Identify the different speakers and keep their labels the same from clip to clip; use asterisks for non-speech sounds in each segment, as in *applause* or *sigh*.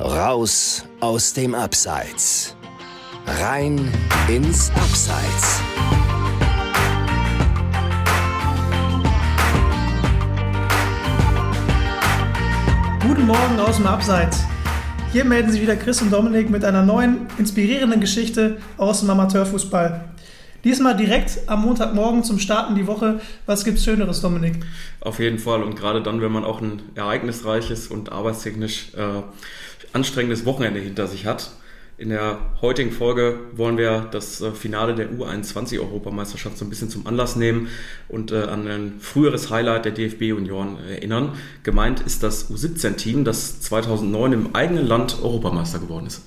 Speaker 1: Raus aus dem Abseits. Rein ins Abseits.
Speaker 2: Guten Morgen aus dem Abseits. Hier melden sich wieder Chris und Dominik mit einer neuen, inspirierenden Geschichte aus dem Amateurfußball. Diesmal direkt am Montagmorgen zum Starten die Woche. Was gibt's Schöneres, Dominik?
Speaker 3: Auf jeden Fall und gerade dann, wenn man auch ein ereignisreiches und arbeitstechnisch äh, anstrengendes Wochenende hinter sich hat. In der heutigen Folge wollen wir das äh, Finale der U21-Europameisterschaft so ein bisschen zum Anlass nehmen und äh, an ein früheres Highlight der DFB-Union erinnern. Gemeint ist das U17-Team, das 2009 im eigenen Land Europameister geworden ist.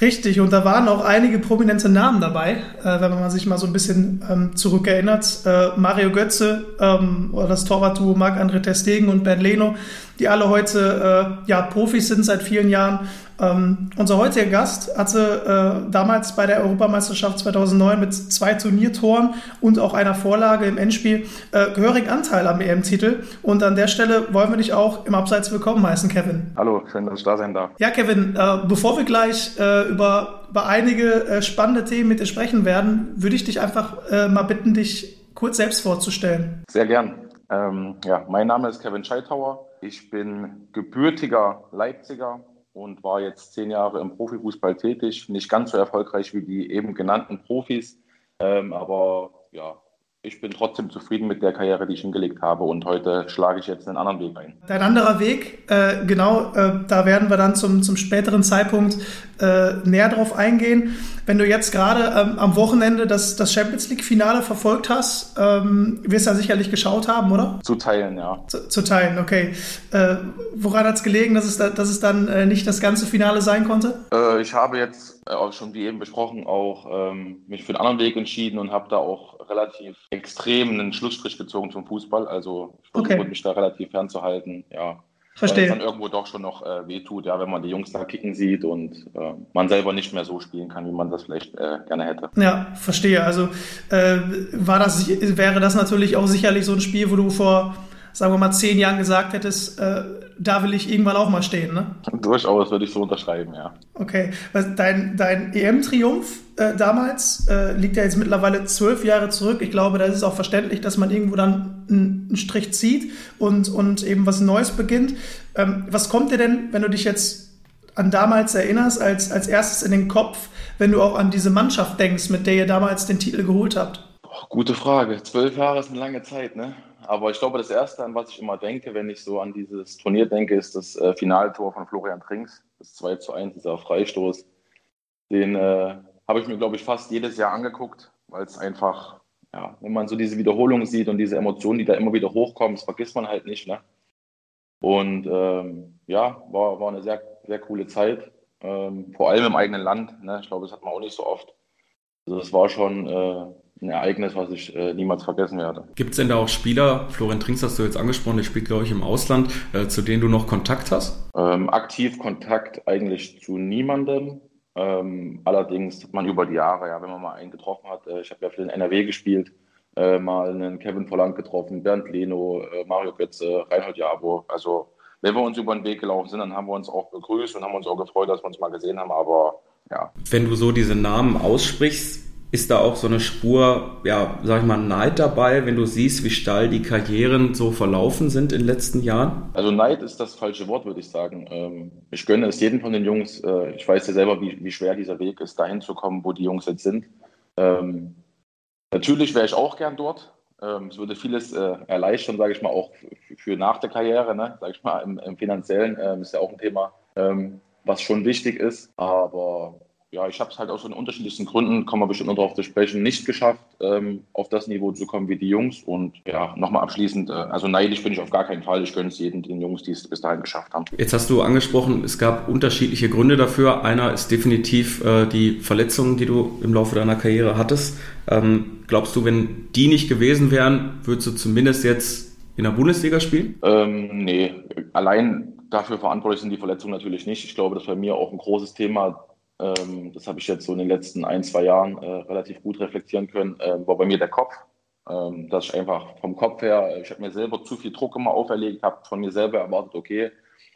Speaker 2: Richtig, und da waren auch einige prominente Namen dabei, äh, wenn man sich mal so ein bisschen ähm, zurückerinnert. Äh, Mario Götze ähm, das Torwartduo Marc-André Testegen und Ben Leno, die alle heute äh, ja, Profis sind seit vielen Jahren ähm, unser heutiger Gast hatte äh, damals bei der Europameisterschaft 2009 mit zwei Turniertoren und auch einer Vorlage im Endspiel äh, gehörigen Anteil am EM-Titel. Und an der Stelle wollen wir dich auch im Abseits willkommen heißen, Kevin.
Speaker 4: Hallo, schön, dass ich da sein darf.
Speaker 2: Ja, Kevin, äh, bevor wir gleich äh, über, über einige äh, spannende Themen mit dir sprechen werden, würde ich dich einfach äh, mal bitten, dich kurz selbst vorzustellen.
Speaker 4: Sehr gern. Ähm, ja, mein Name ist Kevin Scheithauer. Ich bin gebürtiger Leipziger, und war jetzt zehn Jahre im Profifußball tätig. Nicht ganz so erfolgreich wie die eben genannten Profis, ähm, aber ja, ich bin trotzdem zufrieden mit der Karriere, die ich hingelegt habe und heute schlage ich jetzt einen anderen Weg ein.
Speaker 2: Dein anderer Weg, äh, genau, äh, da werden wir dann zum, zum späteren Zeitpunkt äh, näher drauf eingehen. Wenn du jetzt gerade ähm, am Wochenende das, das Champions League-Finale verfolgt hast, ähm, wirst du ja sicherlich geschaut haben, oder?
Speaker 4: Zu teilen, ja.
Speaker 2: Zu, zu teilen, okay. Äh, woran hat es gelegen, dass es, da, dass es dann äh, nicht das ganze Finale sein konnte?
Speaker 4: Äh, ich habe jetzt, auch schon wie eben besprochen, auch ähm, mich für einen anderen Weg entschieden und habe da auch relativ extrem einen Schlussstrich gezogen zum Fußball. Also ich versuche okay. mich da relativ fernzuhalten. Ja.
Speaker 2: Verstehe.
Speaker 4: Weil es dann irgendwo doch schon noch äh, wehtut, ja, wenn man die Jungs da kicken sieht und äh, man selber nicht mehr so spielen kann, wie man das vielleicht äh, gerne hätte.
Speaker 2: Ja, verstehe. Also äh, war das, wäre das natürlich auch sicherlich so ein Spiel, wo du vor sagen wir mal, zehn Jahren gesagt hättest, äh, da will ich irgendwann auch mal stehen, ne?
Speaker 4: Durchaus würde ich so unterschreiben, ja.
Speaker 2: Okay. Dein, dein EM-Triumph äh, damals äh, liegt ja jetzt mittlerweile zwölf Jahre zurück. Ich glaube, da ist es auch verständlich, dass man irgendwo dann einen Strich zieht und, und eben was Neues beginnt. Ähm, was kommt dir denn, wenn du dich jetzt an damals erinnerst, als, als erstes in den Kopf, wenn du auch an diese Mannschaft denkst, mit der ihr damals den Titel geholt habt?
Speaker 4: Boah, gute Frage. Zwölf Jahre ist eine lange Zeit, ne? Aber ich glaube, das Erste, an was ich immer denke, wenn ich so an dieses Turnier denke, ist das äh, Finaltor von Florian Trinks, das 2 zu 1, dieser Freistoß. Den äh, habe ich mir, glaube ich, fast jedes Jahr angeguckt, weil es einfach, ja, wenn man so diese Wiederholung sieht und diese Emotionen, die da immer wieder hochkommen, das vergisst man halt nicht. Ne? Und ähm, ja, war, war eine sehr, sehr coole Zeit, ähm, vor allem im eigenen Land. Ne? Ich glaube, das hat man auch nicht so oft. Also das war schon äh, ein Ereignis, was ich äh, niemals vergessen werde.
Speaker 3: Gibt es denn da auch Spieler, Florian Trinks hast du jetzt angesprochen, der spielt, glaube ich, im Ausland, äh, zu denen du noch Kontakt hast?
Speaker 4: Ähm, aktiv Kontakt eigentlich zu niemandem. Ähm, allerdings hat man über die Jahre, ja, wenn man mal einen getroffen hat, äh, ich habe ja für den NRW gespielt, äh, mal einen Kevin Volland getroffen, Bernd Leno, äh, Mario Götze, Reinhold Jabo. Also wenn wir uns über den Weg gelaufen sind, dann haben wir uns auch begrüßt und haben uns auch gefreut, dass wir uns mal gesehen haben. Aber ja.
Speaker 3: Wenn du so diese Namen aussprichst, ist da auch so eine Spur, ja, sag ich mal, Neid dabei, wenn du siehst, wie steil die Karrieren so verlaufen sind in den letzten Jahren?
Speaker 4: Also Neid ist das falsche Wort, würde ich sagen. Ähm, ich gönne es jedem von den Jungs. Äh, ich weiß ja selber, wie, schwer dieser Weg ist, dahin zu kommen, wo die Jungs jetzt sind. Ähm, natürlich wäre ich auch gern dort. Ähm, es würde vieles äh, erleichtern, sage ich mal, auch für nach der Karriere, ne? sage ich mal, im, im finanziellen ist ja auch ein Thema, was schon wichtig ist. Aber ja, ich habe es halt aus den unterschiedlichsten Gründen, kommen wir bestimmt noch darauf zu sprechen, nicht geschafft, ähm, auf das Niveau zu kommen wie die Jungs. Und ja, nochmal abschließend, äh, also neidisch bin ich auf gar keinen Fall. Ich gönne es jedem, den Jungs, die es bis dahin geschafft haben.
Speaker 3: Jetzt hast du angesprochen, es gab unterschiedliche Gründe dafür. Einer ist definitiv äh, die Verletzungen, die du im Laufe deiner Karriere hattest. Ähm, glaubst du, wenn die nicht gewesen wären, würdest du zumindest jetzt in der Bundesliga spielen?
Speaker 4: Ähm, nee, allein dafür verantwortlich sind die Verletzungen natürlich nicht. Ich glaube, das war mir auch ein großes Thema ähm, das habe ich jetzt so in den letzten ein, zwei Jahren äh, relativ gut reflektieren können, äh, war bei mir der Kopf. Ähm, dass ich einfach vom Kopf her, ich habe mir selber zu viel Druck immer auferlegt, habe von mir selber erwartet, okay,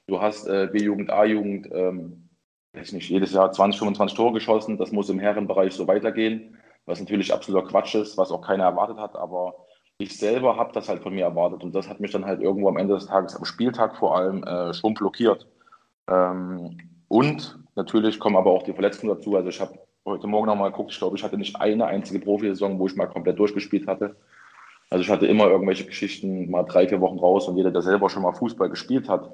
Speaker 4: Du hast äh, B-Jugend, A-Jugend, ähm, weiß nicht, jedes Jahr 20, 25 Tore geschossen. Das muss im Herrenbereich so weitergehen, was natürlich absoluter Quatsch ist, was auch keiner erwartet hat. Aber ich selber habe das halt von mir erwartet und das hat mich dann halt irgendwo am Ende des Tages, am Spieltag vor allem, äh, schon blockiert. Ähm, und natürlich kommen aber auch die Verletzungen dazu. Also ich habe heute Morgen nochmal geguckt, ich glaube, ich hatte nicht eine einzige Profisaison, wo ich mal komplett durchgespielt hatte. Also ich hatte immer irgendwelche Geschichten, mal drei, vier Wochen raus und jeder, der selber schon mal Fußball gespielt hat,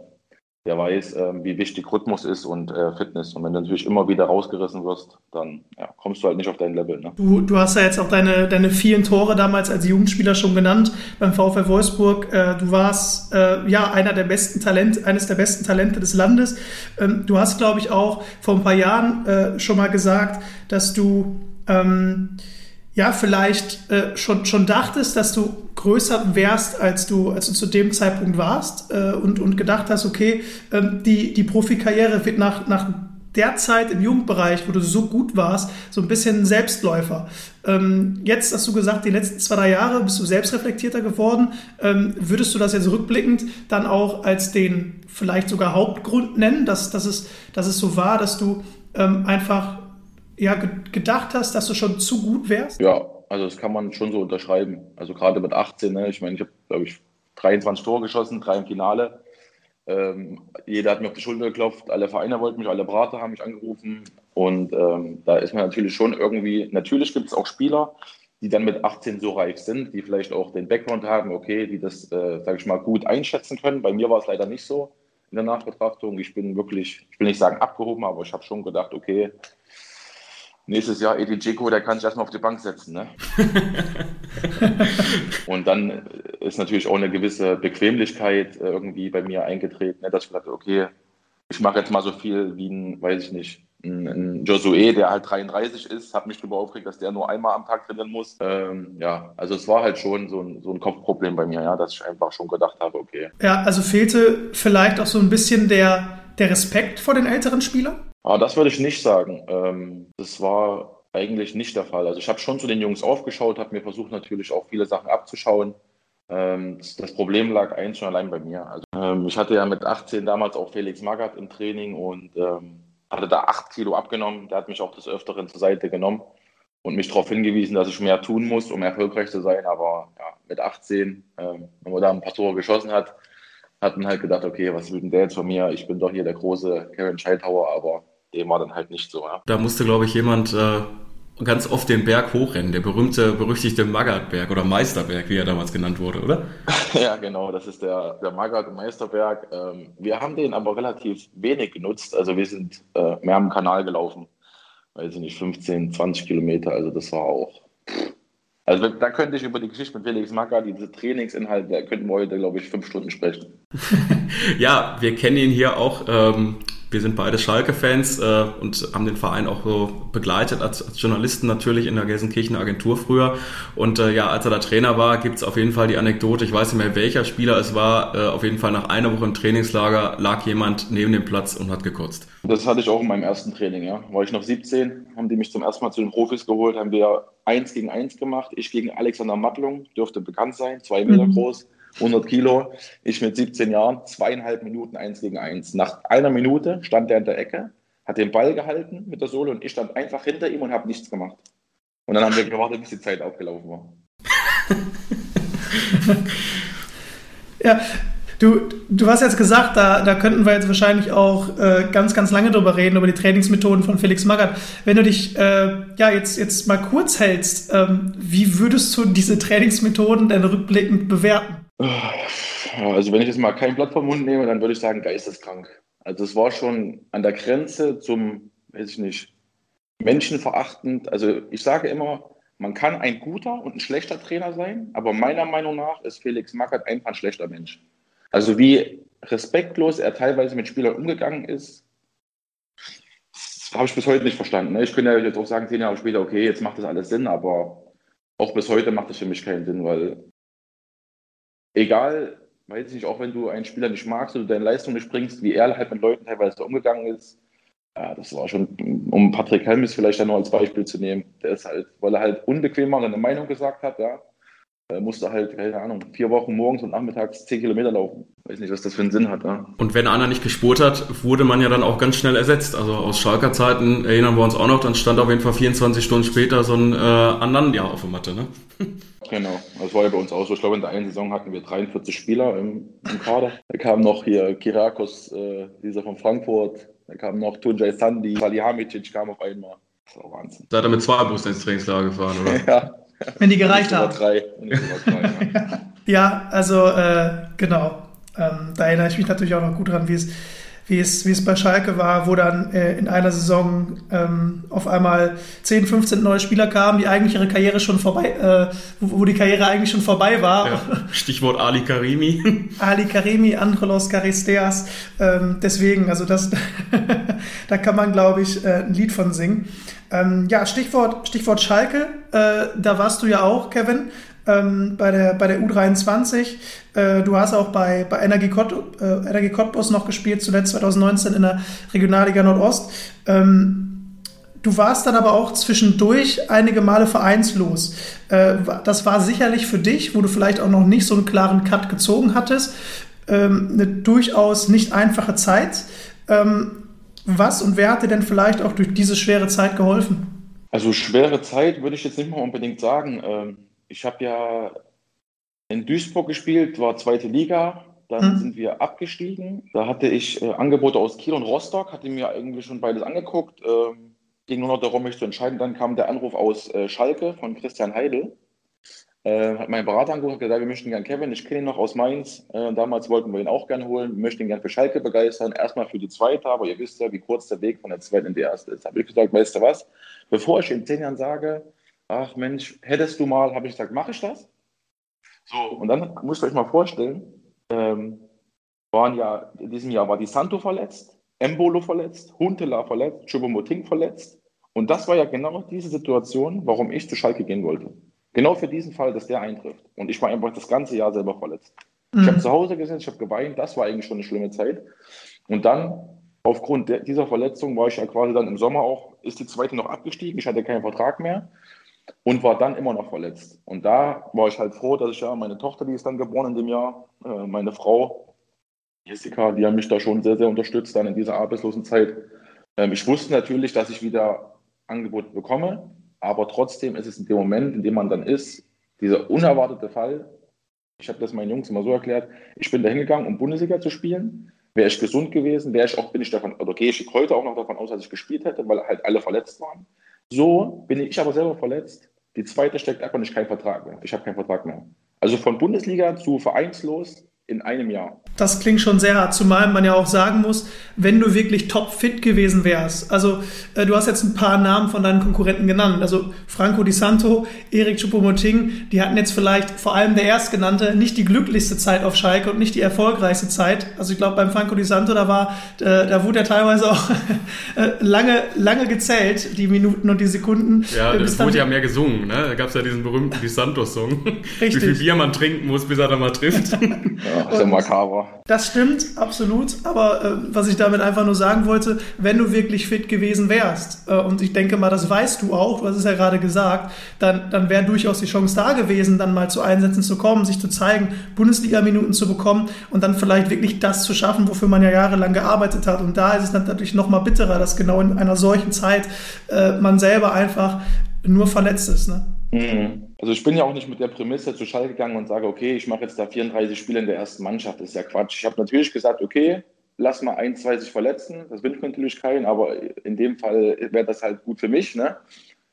Speaker 4: der weiß, äh, wie wichtig Rhythmus ist und äh, Fitness. Und wenn du natürlich immer wieder rausgerissen wirst, dann ja, kommst du halt nicht auf dein Level. Ne?
Speaker 2: Du, du hast ja jetzt auch deine, deine vielen Tore damals als Jugendspieler schon genannt beim VfL Wolfsburg. Äh, du warst äh, ja einer der besten Talente, eines der besten Talente des Landes. Ähm, du hast, glaube ich, auch vor ein paar Jahren äh, schon mal gesagt, dass du ähm, ja, vielleicht äh, schon, schon dachtest, dass du größer wärst, als du, als du zu dem Zeitpunkt warst äh, und, und gedacht hast, okay, ähm, die, die Profikarriere wird nach, nach der Zeit im Jugendbereich, wo du so gut warst, so ein bisschen Selbstläufer. Ähm, jetzt hast du gesagt, die letzten zwei, drei Jahre bist du selbstreflektierter geworden. Ähm, würdest du das jetzt rückblickend dann auch als den vielleicht sogar Hauptgrund nennen, dass, dass, es, dass es so war, dass du ähm, einfach ja, gedacht hast, dass du schon zu gut wärst?
Speaker 4: Ja, also das kann man schon so unterschreiben. Also gerade mit 18, ne? ich meine, ich habe, glaube ich, 23 Tore geschossen, drei im Finale. Ähm, jeder hat mir auf die Schulter geklopft, alle Vereine wollten mich, alle Berater haben mich angerufen. Und ähm, da ist man natürlich schon irgendwie, natürlich gibt es auch Spieler, die dann mit 18 so reif sind, die vielleicht auch den Background haben, okay, die das, äh, sage ich mal, gut einschätzen können. Bei mir war es leider nicht so in der Nachbetrachtung. Ich bin wirklich, ich will nicht sagen abgehoben, aber ich habe schon gedacht, okay, nächstes Jahr Edi Dzeko, der kann sich erstmal auf die Bank setzen. Ne? *laughs* und dann ist natürlich auch eine gewisse Bequemlichkeit äh, irgendwie bei mir eingetreten, ne? dass ich dachte, okay, ich mache jetzt mal so viel wie ein, weiß ich nicht, ein, ein Josué, der halt 33 ist, habe mich darüber aufgeregt, dass der nur einmal am Tag trainieren muss. Ähm, ja, also es war halt schon so ein, so ein Kopfproblem bei mir, ja, dass ich einfach schon gedacht habe, okay.
Speaker 2: Ja, also fehlte vielleicht auch so ein bisschen der, der Respekt vor den älteren Spielern?
Speaker 4: Aber das würde ich nicht sagen. Ähm, das war eigentlich nicht der Fall. Also ich habe schon zu den Jungs aufgeschaut, habe mir versucht natürlich auch viele Sachen abzuschauen. Ähm, das Problem lag eins schon allein bei mir. Also, ähm, ich hatte ja mit 18 damals auch Felix Magath im Training und hatte da acht Kilo abgenommen. Der hat mich auch des Öfteren zur Seite genommen und mich darauf hingewiesen, dass ich mehr tun muss, um erfolgreich zu sein. Aber ja, mit 18, wenn man da ein paar Tore geschossen hat, hat man halt gedacht, okay, was will denn der jetzt von mir? Ich bin doch hier der große Karen Scheithauer, aber dem war dann halt nicht so. Ja.
Speaker 3: Da musste, glaube ich, jemand äh, ganz oft den Berg hochrennen, der berühmte, berüchtigte Magatberg oder Meisterberg, wie er damals genannt wurde, oder? *laughs*
Speaker 4: ja, genau, das ist der, der Magat Meisterberg. Ähm, wir haben den aber relativ wenig genutzt. Also wir sind äh, mehr am Kanal gelaufen. Weiß ich nicht, 15, 20 Kilometer. Also das war auch. Also da könnte ich über die Geschichte mit Felix Magath, diese Trainingsinhalte, da könnten wir heute, glaube ich, fünf Stunden sprechen. *laughs*
Speaker 3: ja, wir kennen ihn hier auch ähm, wir sind beide Schalke-Fans äh, und haben den Verein auch so begleitet als, als Journalisten natürlich in der Gelsenkirchener Agentur früher. Und äh, ja, als er da Trainer war, gibt's auf jeden Fall die Anekdote, ich weiß nicht mehr welcher Spieler es war, äh, auf jeden Fall nach einer Woche im Trainingslager lag jemand neben dem Platz und hat gekotzt.
Speaker 4: Das hatte ich auch in meinem ersten Training, ja. War ich noch 17, haben die mich zum ersten Mal zu den Profis geholt, haben wir eins gegen eins gemacht. Ich gegen Alexander Mattlung, dürfte bekannt sein, zwei Meter mhm. groß 100 Kilo. Ich mit 17 Jahren, zweieinhalb Minuten eins gegen eins. Nach einer Minute stand er in der Ecke, hat den Ball gehalten mit der Sohle und ich stand einfach hinter ihm und habe nichts gemacht. Und dann haben wir gewartet, bis die Zeit aufgelaufen war. *laughs*
Speaker 2: ja, du, du hast jetzt gesagt, da, da könnten wir jetzt wahrscheinlich auch äh, ganz, ganz lange drüber reden, über die Trainingsmethoden von Felix Magath. Wenn du dich äh, ja, jetzt, jetzt mal kurz hältst, ähm, wie würdest du diese Trainingsmethoden denn rückblickend bewerten?
Speaker 4: Also wenn ich jetzt mal kein Blatt vom Mund nehme, dann würde ich sagen geisteskrank. Also es war schon an der Grenze zum, weiß ich nicht, menschenverachtend. Also ich sage immer, man kann ein guter und ein schlechter Trainer sein, aber meiner Meinung nach ist Felix Magath einfach ein schlechter Mensch. Also wie respektlos er teilweise mit Spielern umgegangen ist, habe ich bis heute nicht verstanden. Ne? Ich könnte ja jetzt auch sagen, zehn Jahre später, okay, jetzt macht das alles Sinn, aber auch bis heute macht das für mich keinen Sinn, weil egal, weiß ich, auch wenn du einen Spieler nicht magst oder deine Leistung nicht bringst, wie er halt mit Leuten teilweise umgegangen ist, ja, das war schon, um Patrick Helmes vielleicht dann nur als Beispiel zu nehmen, der ist halt, weil er halt unbequem war eine Meinung gesagt hat, ja, musste halt, keine Ahnung, vier Wochen morgens und nachmittags zehn Kilometer laufen. Weiß nicht, was das für einen Sinn hat. Ja.
Speaker 3: Und wenn einer nicht gespurt hat, wurde man ja dann auch ganz schnell ersetzt. Also aus Schalker Zeiten erinnern wir uns auch noch, dann stand auf jeden Fall 24 Stunden später so ein äh, Ananda auf der Matte. Ne? *laughs*
Speaker 4: Genau, das war ja bei uns auch so. Ich glaube, in der einen Saison hatten wir 43 Spieler im, im Kader. Da kam noch hier Kirakos, äh, dieser von Frankfurt. Da kam noch Tunjai Sandi, Salihamidzic kam auf einmal.
Speaker 3: Das war Wahnsinn. Da hat er mit zwei Bussen ins Trainingslager gefahren, oder? *laughs*
Speaker 2: ja. Wenn die gereicht haben. Drei. Drei ja. *laughs* ja, also äh, genau. Ähm, da erinnere ich mich natürlich auch noch gut dran, wie es wie es, wie es bei Schalke war, wo dann äh, in einer Saison ähm, auf einmal 10, 15 neue Spieler kamen, die eigentlich ihre Karriere schon vorbei, äh, wo, wo, die Karriere eigentlich schon vorbei war. Ja,
Speaker 3: Stichwort Ali Karimi. *laughs*
Speaker 2: Ali Karimi, Angelos Caristeas. Ähm, deswegen, also das, *laughs* da kann man, glaube ich, äh, ein Lied von singen. Ähm, ja, Stichwort, Stichwort Schalke, äh, da warst du ja auch, Kevin ähm, bei, der, bei der U23. Äh, du hast auch bei, bei Energie, Kott, äh, Energie Cottbus noch gespielt, zuletzt 2019 in der Regionalliga Nordost. Ähm, Du warst dann aber auch zwischendurch einige Male vereinslos. Äh, das war sicherlich für dich, wo du vielleicht auch noch nicht so einen klaren Cut gezogen hattest, ähm, eine durchaus nicht einfache Zeit. Ähm, was und wer hat dir denn vielleicht auch durch diese schwere Zeit geholfen?
Speaker 4: Also schwere Zeit würde ich jetzt nicht mal unbedingt sagen. Ich habe ja in Duisburg gespielt, war zweite Liga. Dann mhm. sind wir abgestiegen. Da hatte ich äh, Angebote aus Kiel und Rostock, hatte mir irgendwie schon beides angeguckt. Ähm, ging nur noch darum, mich zu entscheiden. Dann kam der Anruf aus äh, Schalke von Christian Heidel. Äh, hat mein Berater angerufen und gesagt, wir möchten gerne Kevin, ich kenne ihn noch aus Mainz. Äh, damals wollten wir ihn auch gerne holen, wir möchten ihn gerne für Schalke begeistern. Erstmal für die zweite, aber ihr wisst ja, wie kurz der Weg von der zweiten in die erste ist. Da habe ich gesagt, weißt du was, bevor ich in zehn Jahren sage, ach Mensch, hättest du mal, habe ich gesagt, mache ich das? So, und dann musst ihr euch mal vorstellen, ähm, waren ja, in diesem Jahr war die Santo verletzt, Embolo verletzt, Huntela verletzt, Chubomoting verletzt. Und das war ja genau diese Situation, warum ich zu Schalke gehen wollte. Genau für diesen Fall, dass der eintrifft. Und ich war einfach das ganze Jahr selber verletzt. Mhm. Ich habe zu Hause gesessen, ich habe geweint, das war eigentlich schon eine schlimme Zeit. Und dann, aufgrund dieser Verletzung, war ich ja quasi dann im Sommer auch, ist die zweite noch abgestiegen, ich hatte keinen Vertrag mehr und war dann immer noch verletzt. Und da war ich halt froh, dass ich ja meine Tochter, die ist dann geboren in dem Jahr, äh, meine Frau Jessica, die haben mich da schon sehr, sehr unterstützt dann in dieser arbeitslosen Zeit. Ähm, ich wusste natürlich, dass ich wieder Angebote bekomme, aber trotzdem ist es in dem Moment, in dem man dann ist, dieser unerwartete Fall. Ich habe das meinen Jungs immer so erklärt. Ich bin da hingegangen, um Bundesliga zu spielen. Wäre ich gesund gewesen, wäre ich auch, bin ich davon, oder gehe ich heute auch noch davon aus, dass ich gespielt hätte, weil halt alle verletzt waren. So bin ich aber selber verletzt. Die zweite steckt einfach nicht kein Vertrag mehr. Ich habe keinen Vertrag mehr. Also von Bundesliga zu vereinslos in einem Jahr.
Speaker 2: Das klingt schon sehr hart, zumal man ja auch sagen muss, wenn du wirklich topfit gewesen wärst. Also äh, du hast jetzt ein paar Namen von deinen Konkurrenten genannt. Also Franco Di Santo, Erik Choupo-Moting, die hatten jetzt vielleicht vor allem der Erstgenannte nicht die glücklichste Zeit auf Schalke und nicht die erfolgreichste Zeit. Also ich glaube beim Franco Di Santo, da war, äh, da wurde er teilweise auch *laughs* äh, lange, lange gezählt, die Minuten und die Sekunden.
Speaker 3: Ja, das wurde ja mehr gesungen, ne? Da gab es ja diesen berühmten Di Santo-Song. *laughs* Wie viel Bier man trinken muss, bis er da mal trifft. *laughs*
Speaker 4: ja. Ja, sehr makaber.
Speaker 2: Das stimmt, absolut. Aber äh, was ich damit einfach nur sagen wollte, wenn du wirklich fit gewesen wärst, äh, und ich denke mal, das weißt du auch, du hast es ja gerade gesagt, dann, dann wäre durchaus die Chance da gewesen, dann mal zu Einsätzen zu kommen, sich zu zeigen, Bundesliga-Minuten zu bekommen und dann vielleicht wirklich das zu schaffen, wofür man ja jahrelang gearbeitet hat. Und da ist es natürlich noch mal bitterer, dass genau in einer solchen Zeit äh, man selber einfach nur verletzt ist. Ne?
Speaker 4: Mhm. Also ich bin ja auch nicht mit der Prämisse zu Schall gegangen und sage, okay, ich mache jetzt da 34 Spiele in der ersten Mannschaft. Das ist ja Quatsch. Ich habe natürlich gesagt, okay, lass mal ein, zwei sich verletzen. Das wünscht natürlich keinen, aber in dem Fall wäre das halt gut für mich. Ne?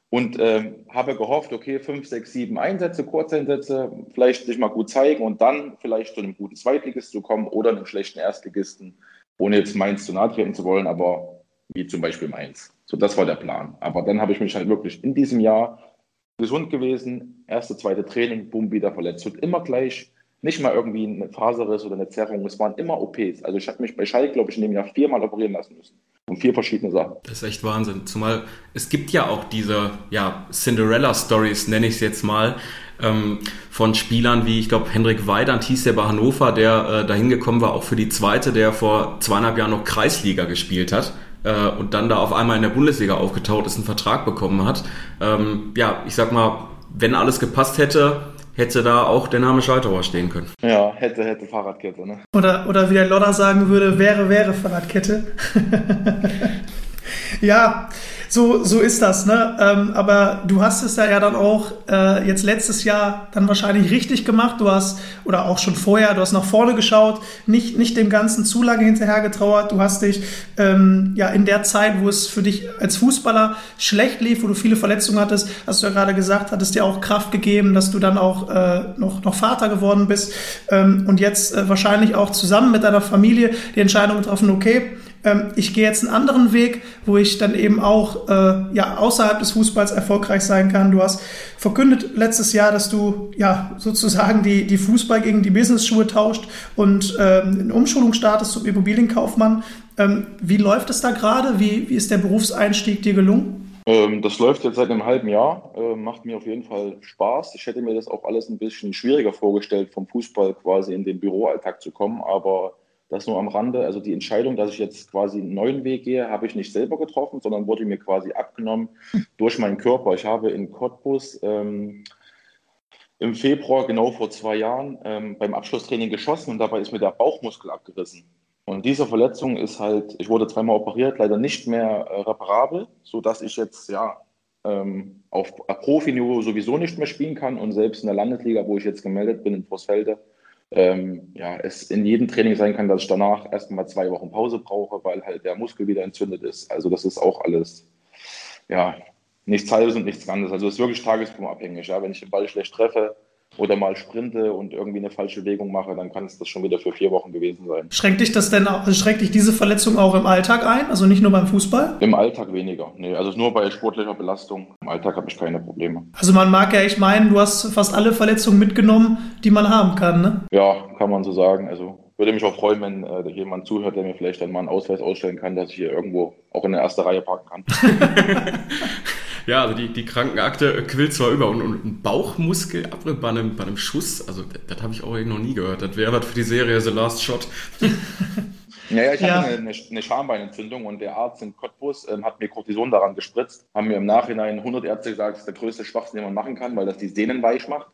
Speaker 4: Und ähm, habe gehofft, okay, fünf, sechs, sieben Einsätze, Kurzeinsätze, vielleicht sich mal gut zeigen und dann vielleicht zu einem guten Zweitligist zu kommen oder einem schlechten Erstligisten, ohne jetzt Mainz zu nahe treten zu wollen, aber wie zum Beispiel Mainz. So, das war der Plan. Aber dann habe ich mich halt wirklich in diesem Jahr gesund gewesen, erste, zweite Training, boom, wieder verletzt. Und immer gleich, nicht mal irgendwie eine Faserriss oder eine Zerrung, es waren immer OPs. Also ich habe mich bei Schalke, glaube ich, in dem Jahr viermal operieren lassen müssen. Und vier verschiedene Sachen.
Speaker 3: Das ist echt Wahnsinn. Zumal es gibt ja auch diese ja, Cinderella-Stories, nenne ich es jetzt mal, ähm, von Spielern wie, ich glaube, Hendrik Weidand hieß der bei Hannover, der äh, dahin gekommen war, auch für die zweite, der vor zweieinhalb Jahren noch Kreisliga gespielt hat äh, und dann da auf einmal in der Bundesliga aufgetaucht ist, einen Vertrag bekommen hat. Ähm, ja, ich sag mal, wenn alles gepasst hätte, hätte da auch der Name Scheitauer stehen können.
Speaker 4: Ja, hätte, hätte Fahrradkette, ne?
Speaker 2: Oder, oder wie der Lodder sagen würde, wäre, wäre Fahrradkette. *laughs* ja, so, so ist das, ne? Ähm, aber du hast es ja dann auch äh, jetzt letztes Jahr dann wahrscheinlich richtig gemacht. Du hast, oder auch schon vorher, du hast nach vorne geschaut, nicht, nicht dem Ganzen zu lange hinterher getrauert. Du hast dich ähm, ja in der Zeit, wo es für dich als Fußballer schlecht lief, wo du viele Verletzungen hattest, hast du ja gerade gesagt, hattest dir auch Kraft gegeben, dass du dann auch äh, noch, noch Vater geworden bist ähm, und jetzt äh, wahrscheinlich auch zusammen mit deiner Familie die Entscheidung getroffen, okay, ähm, ich gehe jetzt einen anderen Weg, wo ich dann eben auch äh, ja, außerhalb des Fußballs erfolgreich sein kann. Du hast verkündet letztes Jahr, dass du ja sozusagen die, die Fußball gegen die Business-Schuhe tauscht und ähm, eine Umschulung startest zum Immobilienkaufmann. Ähm, wie läuft es da gerade? Wie, wie ist der Berufseinstieg dir gelungen?
Speaker 4: Ähm, das läuft jetzt seit einem halben Jahr, äh, macht mir auf jeden Fall Spaß. Ich hätte mir das auch alles ein bisschen schwieriger vorgestellt, vom Fußball quasi in den Büroalltag zu kommen, aber das nur am Rande. Also die Entscheidung, dass ich jetzt quasi einen neuen Weg gehe, habe ich nicht selber getroffen, sondern wurde mir quasi abgenommen durch meinen Körper. Ich habe in Cottbus ähm, im Februar, genau vor zwei Jahren, ähm, beim Abschlusstraining geschossen und dabei ist mir der Bauchmuskel abgerissen. Und diese Verletzung ist halt, ich wurde zweimal operiert, leider nicht mehr äh, reparabel, sodass ich jetzt ja ähm, auf Profiniveau sowieso nicht mehr spielen kann und selbst in der Landesliga, wo ich jetzt gemeldet bin in Vorsfelde, ähm, ja, es in jedem Training sein kann, dass ich danach erstmal zwei Wochen Pause brauche, weil halt der Muskel wieder entzündet ist. Also das ist auch alles, ja, nichts halbes und nichts Ganzes. Also es ist wirklich tagesformabhängig. Ja. Wenn ich den Ball schlecht treffe, oder mal sprinte und irgendwie eine falsche Bewegung mache, dann kann es das schon wieder für vier Wochen gewesen sein.
Speaker 2: Schränkt dich das denn, also schränkt dich diese Verletzung auch im Alltag ein? Also nicht nur beim Fußball?
Speaker 4: Im Alltag weniger. Nee, also nur bei sportlicher Belastung. Im Alltag habe ich keine Probleme.
Speaker 2: Also man mag ja echt meinen, du hast fast alle Verletzungen mitgenommen, die man haben kann, ne?
Speaker 4: Ja, kann man so sagen. Also würde mich auch freuen, wenn äh, jemand zuhört, der mir vielleicht dann mal einen Ausweis ausstellen kann, dass ich hier irgendwo auch in der ersten Reihe parken kann. *laughs*
Speaker 3: Ja, also die, die Krankenakte quillt zwar über und, und ein Bauchmuskelabriss bei einem, bei einem Schuss, also das, das habe ich auch noch nie gehört. Das wäre was für die Serie The Last Shot. *laughs*
Speaker 4: Naja, ich ja. hatte eine, eine, Schambeinentzündung und der Arzt in Cottbus ähm, hat mir Cortison daran gespritzt. Haben mir im Nachhinein 100 Ärzte gesagt, das ist der größte Schwachsinn, den man machen kann, weil das die Sehnen weich macht.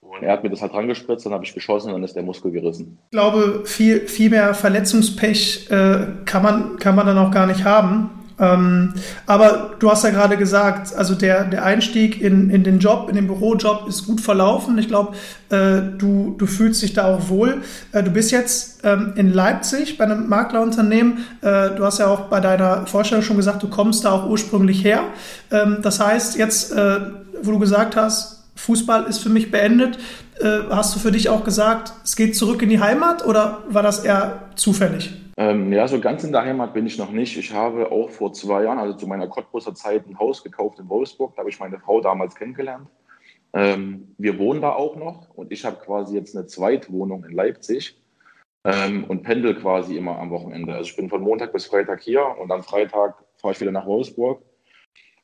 Speaker 4: Und er hat mir das halt dran gespritzt, dann habe ich geschossen und dann ist der Muskel gerissen.
Speaker 2: Ich glaube, viel, viel mehr Verletzungspech äh, kann, man, kann man dann auch gar nicht haben. Ähm, aber du hast ja gerade gesagt, also der, der Einstieg in, in den Job, in den Bürojob ist gut verlaufen. Ich glaube, äh, du, du fühlst dich da auch wohl. Äh, du bist jetzt ähm, in Leipzig bei einem Maklerunternehmen. Äh, du hast ja auch bei deiner Vorstellung schon gesagt, du kommst da auch ursprünglich her. Ähm, das heißt, jetzt, äh, wo du gesagt hast, Fußball ist für mich beendet, äh, hast du für dich auch gesagt, es geht zurück in die Heimat oder war das eher zufällig?
Speaker 4: Ähm, ja, so ganz in der Heimat bin ich noch nicht. Ich habe auch vor zwei Jahren, also zu meiner Cottbuser Zeit, ein Haus gekauft in Wolfsburg. Da habe ich meine Frau damals kennengelernt. Ähm, wir wohnen da auch noch und ich habe quasi jetzt eine Zweitwohnung in Leipzig ähm, und pendel quasi immer am Wochenende. Also ich bin von Montag bis Freitag hier und am Freitag fahre ich wieder nach Wolfsburg.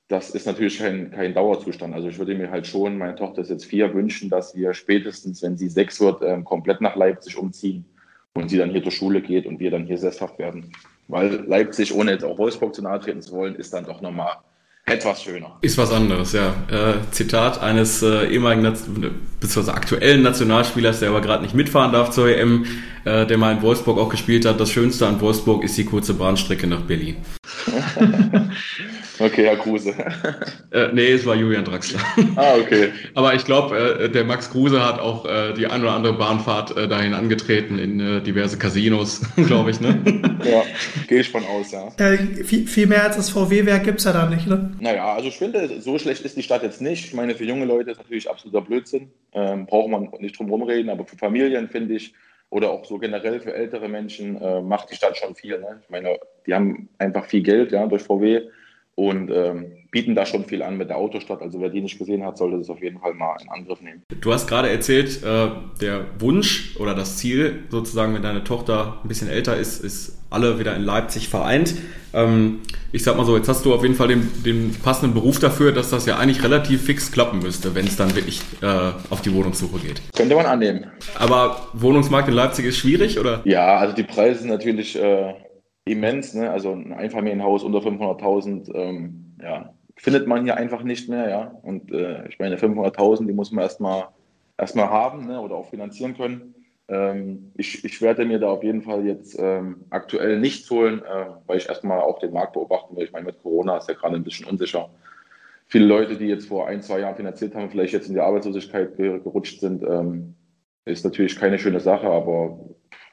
Speaker 4: Das ist natürlich kein, kein Dauerzustand. Also ich würde mir halt schon, meine Tochter ist jetzt vier, wünschen, dass wir spätestens, wenn sie sechs wird, ähm, komplett nach Leipzig umziehen und sie dann hier zur Schule geht und wir dann hier sesshaft werden. Weil Leipzig, ohne jetzt auch Wolfsburg zu nahe treten zu wollen, ist dann doch nochmal etwas schöner.
Speaker 3: Ist was anderes, ja. Äh, Zitat eines äh, ehemaligen, beziehungsweise aktuellen Nationalspielers, der aber gerade nicht mitfahren darf zur EM, äh, der mal in Wolfsburg auch gespielt hat. Das Schönste an Wolfsburg ist die kurze Bahnstrecke nach Berlin. *laughs*
Speaker 4: Okay, Herr Kruse. *laughs*
Speaker 3: äh, nee, es war Julian Draxler.
Speaker 4: Ah, okay. *laughs*
Speaker 3: Aber ich glaube, äh, der Max Kruse hat auch äh, die ein oder andere Bahnfahrt äh, dahin angetreten in äh, diverse Casinos, *laughs* glaube ich, ne?
Speaker 4: ja, gehe ich von aus, ja.
Speaker 2: Äh, viel, viel, mehr als das VW-Werk gibt es ja da nicht, ne?
Speaker 4: Naja, also ich finde, so schlecht ist die Stadt jetzt nicht. Ich meine, für junge Leute ist natürlich absoluter Blödsinn. Ähm, braucht man nicht drum rumreden, aber für Familien finde ich, oder auch so generell für ältere Menschen, äh, macht die Stadt schon viel. Ne? Ich meine, die haben einfach viel Geld ja, durch VW und ähm, bieten da schon viel an mit der Autostadt. Also wer die nicht gesehen hat, sollte das auf jeden Fall mal in Angriff nehmen.
Speaker 3: Du hast gerade erzählt, äh, der Wunsch oder das Ziel sozusagen, wenn deine Tochter ein bisschen älter ist, ist alle wieder in Leipzig vereint. Ähm, ich sag mal so, jetzt hast du auf jeden Fall den, den, passenden Beruf dafür, dass das ja eigentlich relativ fix klappen müsste, wenn es dann wirklich äh, auf die Wohnungssuche geht.
Speaker 4: Könnte man annehmen.
Speaker 3: Aber Wohnungsmarkt in Leipzig ist schwierig, oder?
Speaker 4: Ja, also die Preise sind natürlich äh, immens. Ne? Also ein Einfamilienhaus unter 500.000, ähm, ja, findet man hier einfach nicht mehr. Ja? Und äh, ich meine, 500.000, die muss man erstmal erstmal haben ne, oder auch finanzieren können. Ähm, ich, ich werde mir da auf jeden Fall jetzt ähm, aktuell nichts holen, äh, weil ich erstmal auch den Markt beobachten will. Ich meine, mit Corona ist ja gerade ein bisschen unsicher. Viele Leute, die jetzt vor ein, zwei Jahren finanziert haben, vielleicht jetzt in die Arbeitslosigkeit gerutscht sind, ähm, ist natürlich keine schöne Sache, aber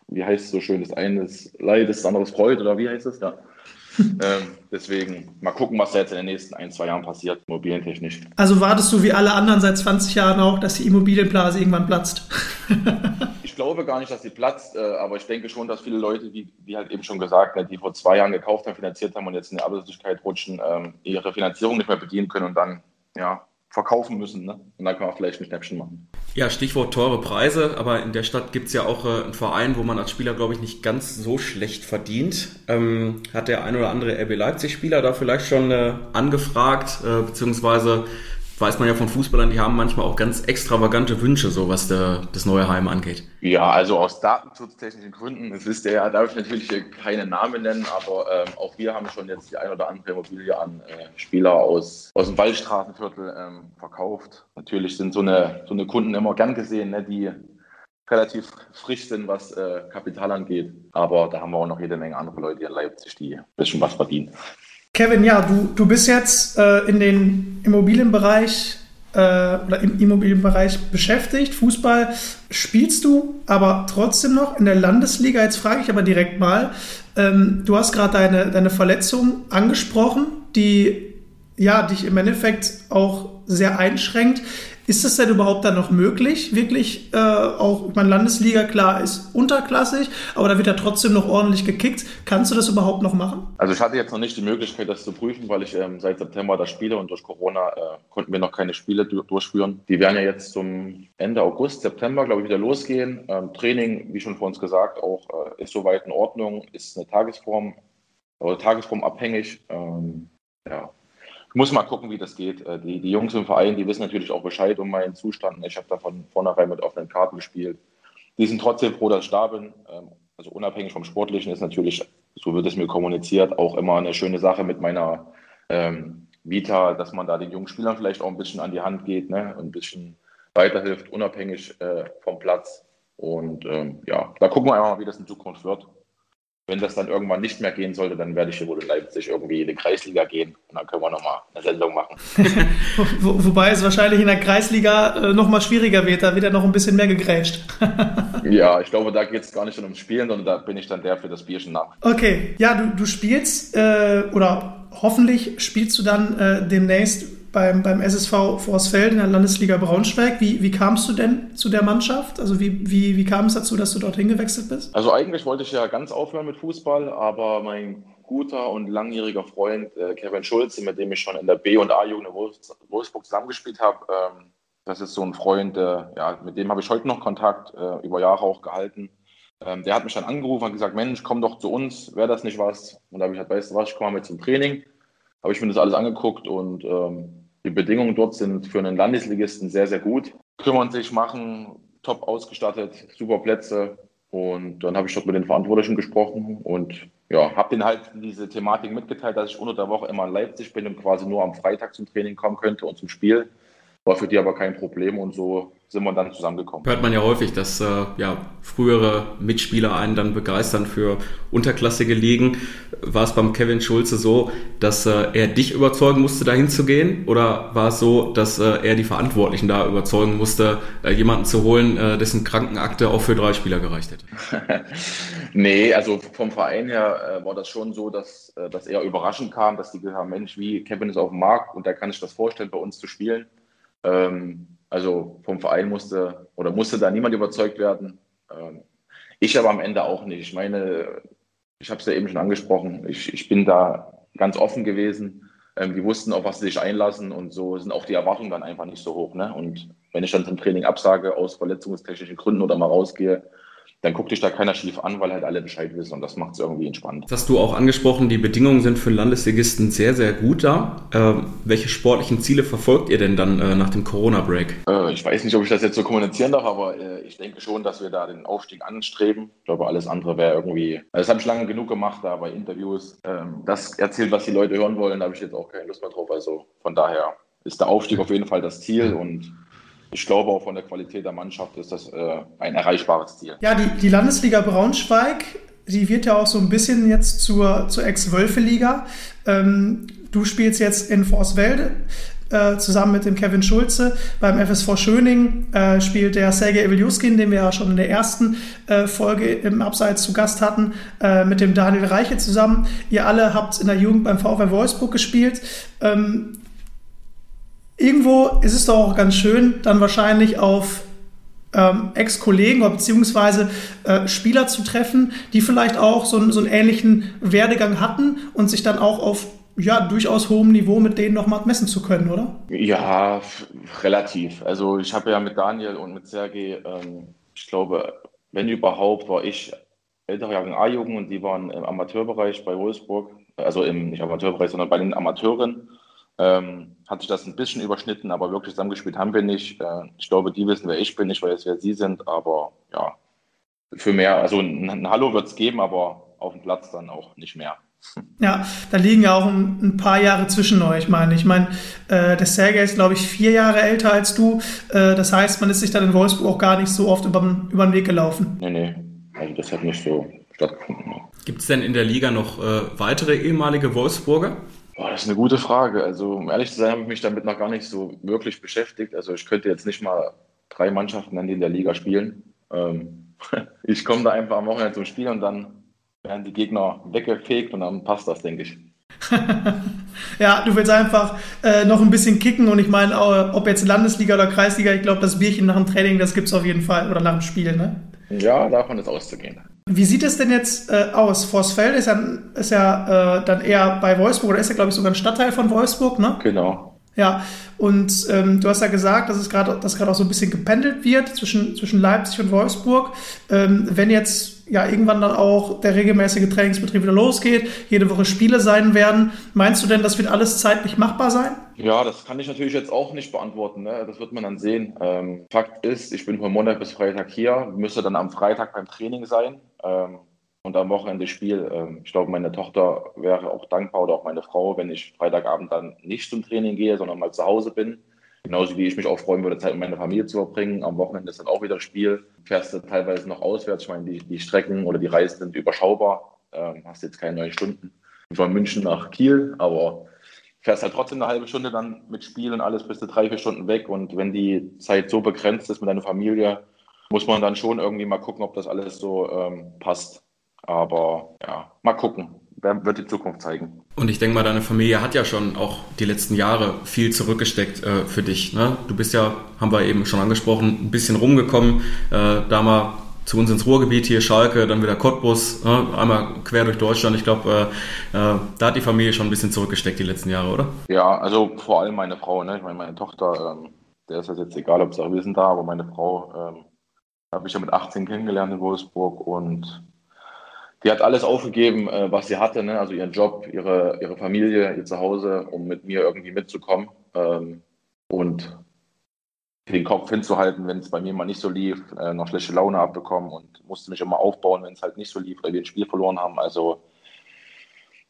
Speaker 4: wie heißt es so schön, das eine ist Leid, das andere ist Freude, oder wie heißt es? Ja. *laughs* ähm, deswegen mal gucken, was da jetzt in den nächsten ein, zwei Jahren passiert, immobilientechnisch.
Speaker 2: Also wartest du wie alle anderen seit 20 Jahren auch, dass die Immobilienblase irgendwann platzt? *laughs*
Speaker 4: ich glaube gar nicht, dass sie platzt, äh, aber ich denke schon, dass viele Leute, wie, wie halt eben schon gesagt, ne, die vor zwei Jahren gekauft haben, finanziert haben und jetzt in die Arbeitslosigkeit rutschen, ähm, ihre Finanzierung nicht mehr bedienen können und dann ja, verkaufen müssen. Ne? Und dann kann man vielleicht ein Schnäppchen machen.
Speaker 3: Ja, Stichwort teure Preise, aber in der Stadt gibt es ja auch äh, einen Verein, wo man als Spieler, glaube ich, nicht ganz so schlecht verdient. Ähm, hat der ein oder andere RB Leipzig-Spieler da vielleicht schon äh, angefragt, äh, beziehungsweise weiß man ja von Fußballern, die haben manchmal auch ganz extravagante Wünsche, so was der, das neue Heim angeht.
Speaker 4: Ja, also aus datenschutztechnischen Gründen, das wisst ihr ja, darf ich natürlich keine Namen nennen, aber ähm, auch wir haben schon jetzt die ein oder andere Immobilie an äh, Spieler aus, aus dem Waldstraßenviertel ähm, verkauft. Natürlich sind so eine, so eine Kunden immer gern gesehen, ne, die relativ frisch sind, was äh, Kapital angeht. Aber da haben wir auch noch jede Menge andere Leute in Leipzig, die ein bisschen was verdienen.
Speaker 2: Kevin, ja, du, du bist jetzt äh, in den Immobilienbereich äh, oder im Immobilienbereich beschäftigt. Fußball spielst du aber trotzdem noch in der Landesliga. Jetzt frage ich aber direkt mal, ähm, du hast gerade deine, deine Verletzung angesprochen, die ja, dich im Endeffekt auch sehr einschränkt. Ist es denn überhaupt dann noch möglich, wirklich äh, auch, ich meine, Landesliga, klar, ist unterklassig, aber da wird ja trotzdem noch ordentlich gekickt. Kannst du das überhaupt noch machen?
Speaker 4: Also ich hatte jetzt noch nicht die Möglichkeit, das zu prüfen, weil ich ähm, seit September da spiele und durch Corona äh, konnten wir noch keine Spiele durchführen. Die werden ja jetzt zum Ende August, September, glaube ich, wieder losgehen. Ähm, Training, wie schon vor uns gesagt, auch äh, ist soweit in Ordnung, ist eine Tagesform oder tagesformabhängig. Ähm, ja, muss mal gucken, wie das geht. Äh, die, die Jungs im Verein, die wissen natürlich auch Bescheid um meinen Zustand. Ich habe da von vornherein mit offenen Karten gespielt. Die sind trotzdem froh, dass ich da bin. Ähm, also unabhängig vom Sportlichen ist natürlich, so wird es mir kommuniziert, auch immer eine schöne Sache mit meiner ähm, Vita, dass man da den jungen Spielern vielleicht auch ein bisschen an die Hand geht ne? ein bisschen weiterhilft, unabhängig äh, vom Platz. Und ähm, ja, da gucken wir einfach mal, wie das in Zukunft wird. Wenn das dann irgendwann nicht mehr gehen sollte, dann werde ich hier wohl in Leipzig irgendwie in die Kreisliga gehen und dann können wir nochmal eine Sendung machen. *laughs*
Speaker 2: Wo, wobei es wahrscheinlich in der Kreisliga äh, nochmal schwieriger wird, da wird er noch ein bisschen mehr gegrätscht. *laughs*
Speaker 4: ja, ich glaube, da geht es gar nicht ums Spielen, sondern da bin ich dann der für das Bierchen nach.
Speaker 2: Okay, ja, du, du spielst äh, oder hoffentlich spielst du dann äh, demnächst beim, beim SSV Vorsfeld in der Landesliga Braunschweig. Wie, wie kamst du denn zu der Mannschaft? Also wie, wie, wie kam es dazu, dass du dorthin gewechselt bist?
Speaker 4: Also eigentlich wollte ich ja ganz aufhören mit Fußball, aber mein guter und langjähriger Freund äh, Kevin Schulze, mit dem ich schon in der B- und A-Jugend in Wolfsburg zusammengespielt habe, ähm, das ist so ein Freund, äh, ja, mit dem habe ich heute noch Kontakt, äh, über Jahre auch gehalten. Ähm, der hat mich dann angerufen und gesagt, Mensch, komm doch zu uns, wäre das nicht was? Und da habe ich gesagt, weißt du was, ich komme mal mit zum Training. Habe ich mir das alles angeguckt und ähm, die Bedingungen dort sind für einen Landesligisten sehr, sehr gut. Kümmern sich, machen, top ausgestattet, super Plätze. Und dann habe ich dort mit den Verantwortlichen gesprochen und ja, habe denen halt diese Thematik mitgeteilt, dass ich unter der Woche immer in Leipzig bin und quasi nur am Freitag zum Training kommen könnte und zum Spiel. War für die aber kein Problem und so sind wir dann zusammengekommen.
Speaker 3: Hört man ja häufig, dass äh, ja, frühere Mitspieler einen dann begeistern für unterklassige Ligen. War es beim Kevin Schulze so, dass äh, er dich überzeugen musste, dahin zu gehen? Oder war es so, dass äh, er die Verantwortlichen da überzeugen musste, äh, jemanden zu holen, äh, dessen Krankenakte auch für drei Spieler gereicht hätte? *laughs*
Speaker 4: nee, also vom Verein her äh, war das schon so, dass äh, das eher überraschend kam, dass die gesagt haben, Mensch, wie Kevin ist auf dem Markt und da kann ich das vorstellen, bei uns zu spielen. Ähm, also vom Verein musste oder musste da niemand überzeugt werden. Ähm, ich aber am Ende auch nicht. Ich meine, ich habe es ja eben schon angesprochen, ich, ich bin da ganz offen gewesen. Ähm, die wussten, auf was sie sich einlassen und so sind auch die Erwartungen dann einfach nicht so hoch. Ne? Und wenn ich dann zum Training absage aus verletzungstechnischen Gründen oder mal rausgehe, dann guckt dich da keiner schief an, weil halt alle Bescheid wissen und das macht es irgendwie entspannt.
Speaker 3: Das hast du auch angesprochen, die Bedingungen sind für Landesligisten sehr, sehr gut da. Ähm, welche sportlichen Ziele verfolgt ihr denn dann äh, nach dem Corona-Break?
Speaker 4: Äh, ich weiß nicht, ob ich das jetzt so kommunizieren darf, aber äh, ich denke schon, dass wir da den Aufstieg anstreben. Ich glaube, alles andere wäre irgendwie, also das habe ich lange genug gemacht da bei Interviews. Ähm, das erzählt, was die Leute hören wollen, da habe ich jetzt auch keine Lust mehr drauf. Also von daher ist der Aufstieg auf jeden Fall das Ziel und ich glaube auch von der Qualität der Mannschaft ist das äh, ein erreichbares Ziel.
Speaker 2: Ja, die, die Landesliga Braunschweig, die wird ja auch so ein bisschen jetzt zur, zur Ex-Wölfe-Liga. Ähm, du spielst jetzt in Forswelde äh, zusammen mit dem Kevin Schulze. Beim FSV Schöning äh, spielt der Sergej Eveljuskin, den wir ja schon in der ersten äh, Folge im Abseits zu Gast hatten, äh, mit dem Daniel Reiche zusammen. Ihr alle habt in der Jugend beim VfL Wolfsburg gespielt. Ähm, irgendwo ist es doch auch ganz schön, dann wahrscheinlich auf ähm, Ex-Kollegen oder beziehungsweise äh, Spieler zu treffen, die vielleicht auch so, so einen ähnlichen Werdegang hatten und sich dann auch auf ja, durchaus hohem Niveau mit denen nochmal messen zu können, oder?
Speaker 4: Ja, relativ. Also ich habe ja mit Daniel und mit Sergej, ähm, ich glaube, wenn überhaupt, war ich ältere Jahrgang A-Jugend und die waren im Amateurbereich bei Wolfsburg, also im nicht Amateurbereich, sondern bei den Amateuren. Ähm, hat sich das ein bisschen überschnitten, aber wirklich zusammengespielt haben wir nicht. Äh, ich glaube, die wissen, wer ich bin, nicht weiß, wer sie sind, aber ja, für mehr, also ein, ein Hallo wird es geben, aber auf dem Platz dann auch nicht mehr.
Speaker 2: Ja, da liegen ja auch ein, ein paar Jahre zwischen euch, meine ich. meine, äh, der Sergej ist, glaube ich, vier Jahre älter als du. Äh, das heißt, man ist sich dann in Wolfsburg auch gar nicht so oft über, über den Weg gelaufen.
Speaker 4: Nee, nee. Also das hat nicht so stattgefunden. Ne.
Speaker 3: Gibt es denn in der Liga noch äh, weitere ehemalige Wolfsburger?
Speaker 4: Boah, das ist eine gute Frage. Also, um ehrlich zu sein, habe ich mich damit noch gar nicht so wirklich beschäftigt. Also, ich könnte jetzt nicht mal drei Mannschaften in der Liga spielen. Ähm, *laughs* ich komme da einfach am Wochenende zum Spiel und dann werden die Gegner weggefegt und dann passt das, denke ich. *laughs*
Speaker 2: ja, du willst einfach äh, noch ein bisschen kicken und ich meine, ob jetzt Landesliga oder Kreisliga, ich glaube, das Bierchen nach dem Training, das gibt es auf jeden Fall oder nach dem Spiel, ne?
Speaker 4: Ja, davon ist auszugehen.
Speaker 2: Wie sieht es denn jetzt äh, aus? Vorsfeld ist ja, ist ja äh, dann eher bei Wolfsburg, oder ist ja, glaube ich, sogar ein Stadtteil von Wolfsburg, ne?
Speaker 4: Genau.
Speaker 2: Ja, und ähm, du hast ja gesagt, dass es gerade dass gerade auch so ein bisschen gependelt wird zwischen, zwischen Leipzig und Wolfsburg. Ähm, wenn jetzt ja irgendwann dann auch der regelmäßige Trainingsbetrieb wieder losgeht, jede Woche Spiele sein werden, meinst du denn, das wird alles zeitlich machbar sein?
Speaker 4: Ja, das kann ich natürlich jetzt auch nicht beantworten. Ne? Das wird man dann sehen. Ähm, Fakt ist, ich bin von Montag bis Freitag hier, müsste dann am Freitag beim Training sein. Ähm, und am Wochenende Spiel. Ähm, ich glaube, meine Tochter wäre auch dankbar oder auch meine Frau, wenn ich Freitagabend dann nicht zum Training gehe, sondern mal zu Hause bin. Genauso wie ich mich auch freuen würde, Zeit mit meiner Familie zu verbringen. Am Wochenende ist dann auch wieder Spiel. Fährst du teilweise noch auswärts. Ich meine, die, die Strecken oder die Reisen sind überschaubar. Ähm, hast jetzt keine neun Stunden von München nach Kiel, aber fährst halt trotzdem eine halbe Stunde dann mit Spiel und alles, bist du drei, vier Stunden weg. Und wenn die Zeit so begrenzt ist mit deiner Familie, muss man dann schon irgendwie mal gucken, ob das alles so ähm, passt. Aber ja, mal gucken. Wird die Zukunft zeigen.
Speaker 3: Und ich denke mal, deine Familie hat ja schon auch die letzten Jahre viel zurückgesteckt äh, für dich. Ne? Du bist ja, haben wir eben schon angesprochen, ein bisschen rumgekommen. Äh, da mal zu uns ins Ruhrgebiet hier, Schalke, dann wieder Cottbus, ne? einmal quer durch Deutschland. Ich glaube, äh, äh, da hat die Familie schon ein bisschen zurückgesteckt die letzten Jahre, oder?
Speaker 4: Ja, also vor allem meine Frau. Ne? Ich meine, meine Tochter, ähm, der ist das jetzt egal, ob sie auch wissen da, aber meine Frau ähm, habe ich ja mit 18 kennengelernt in Wolfsburg und die hat alles aufgegeben, äh, was sie hatte, ne? also ihren Job, ihre, ihre Familie, ihr Zuhause, um mit mir irgendwie mitzukommen ähm, und den Kopf hinzuhalten, wenn es bei mir mal nicht so lief, äh, noch schlechte Laune abbekommen und musste mich immer aufbauen, wenn es halt nicht so lief, weil wir ein Spiel verloren haben. Also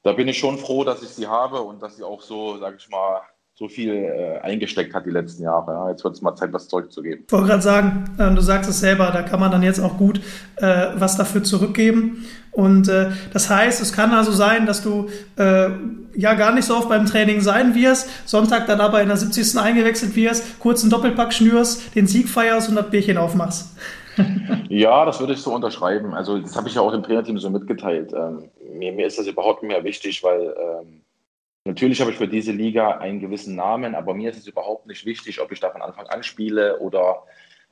Speaker 4: da bin ich schon froh, dass ich sie habe und dass sie auch so, sage ich mal, so viel äh, eingesteckt hat die letzten Jahre. Ja. Jetzt wird es mal Zeit, was zurückzugeben.
Speaker 2: Ich wollte gerade sagen, äh, du sagst es selber, da kann man dann jetzt auch gut äh, was dafür zurückgeben. Und äh, das heißt, es kann also sein, dass du äh, ja gar nicht so oft beim Training sein wirst, Sonntag dann aber in der 70. eingewechselt wirst, kurz einen Doppelpack schnürst, den Sieg feierst und das Bierchen aufmachst. *laughs* *laughs*
Speaker 4: ja, das würde ich so unterschreiben. Also das habe ich ja auch dem Trainerteam so mitgeteilt. Ähm, mir, mir, ist das überhaupt mehr wichtig, weil ähm, Natürlich habe ich für diese Liga einen gewissen Namen, aber mir ist es überhaupt nicht wichtig, ob ich da von Anfang an spiele oder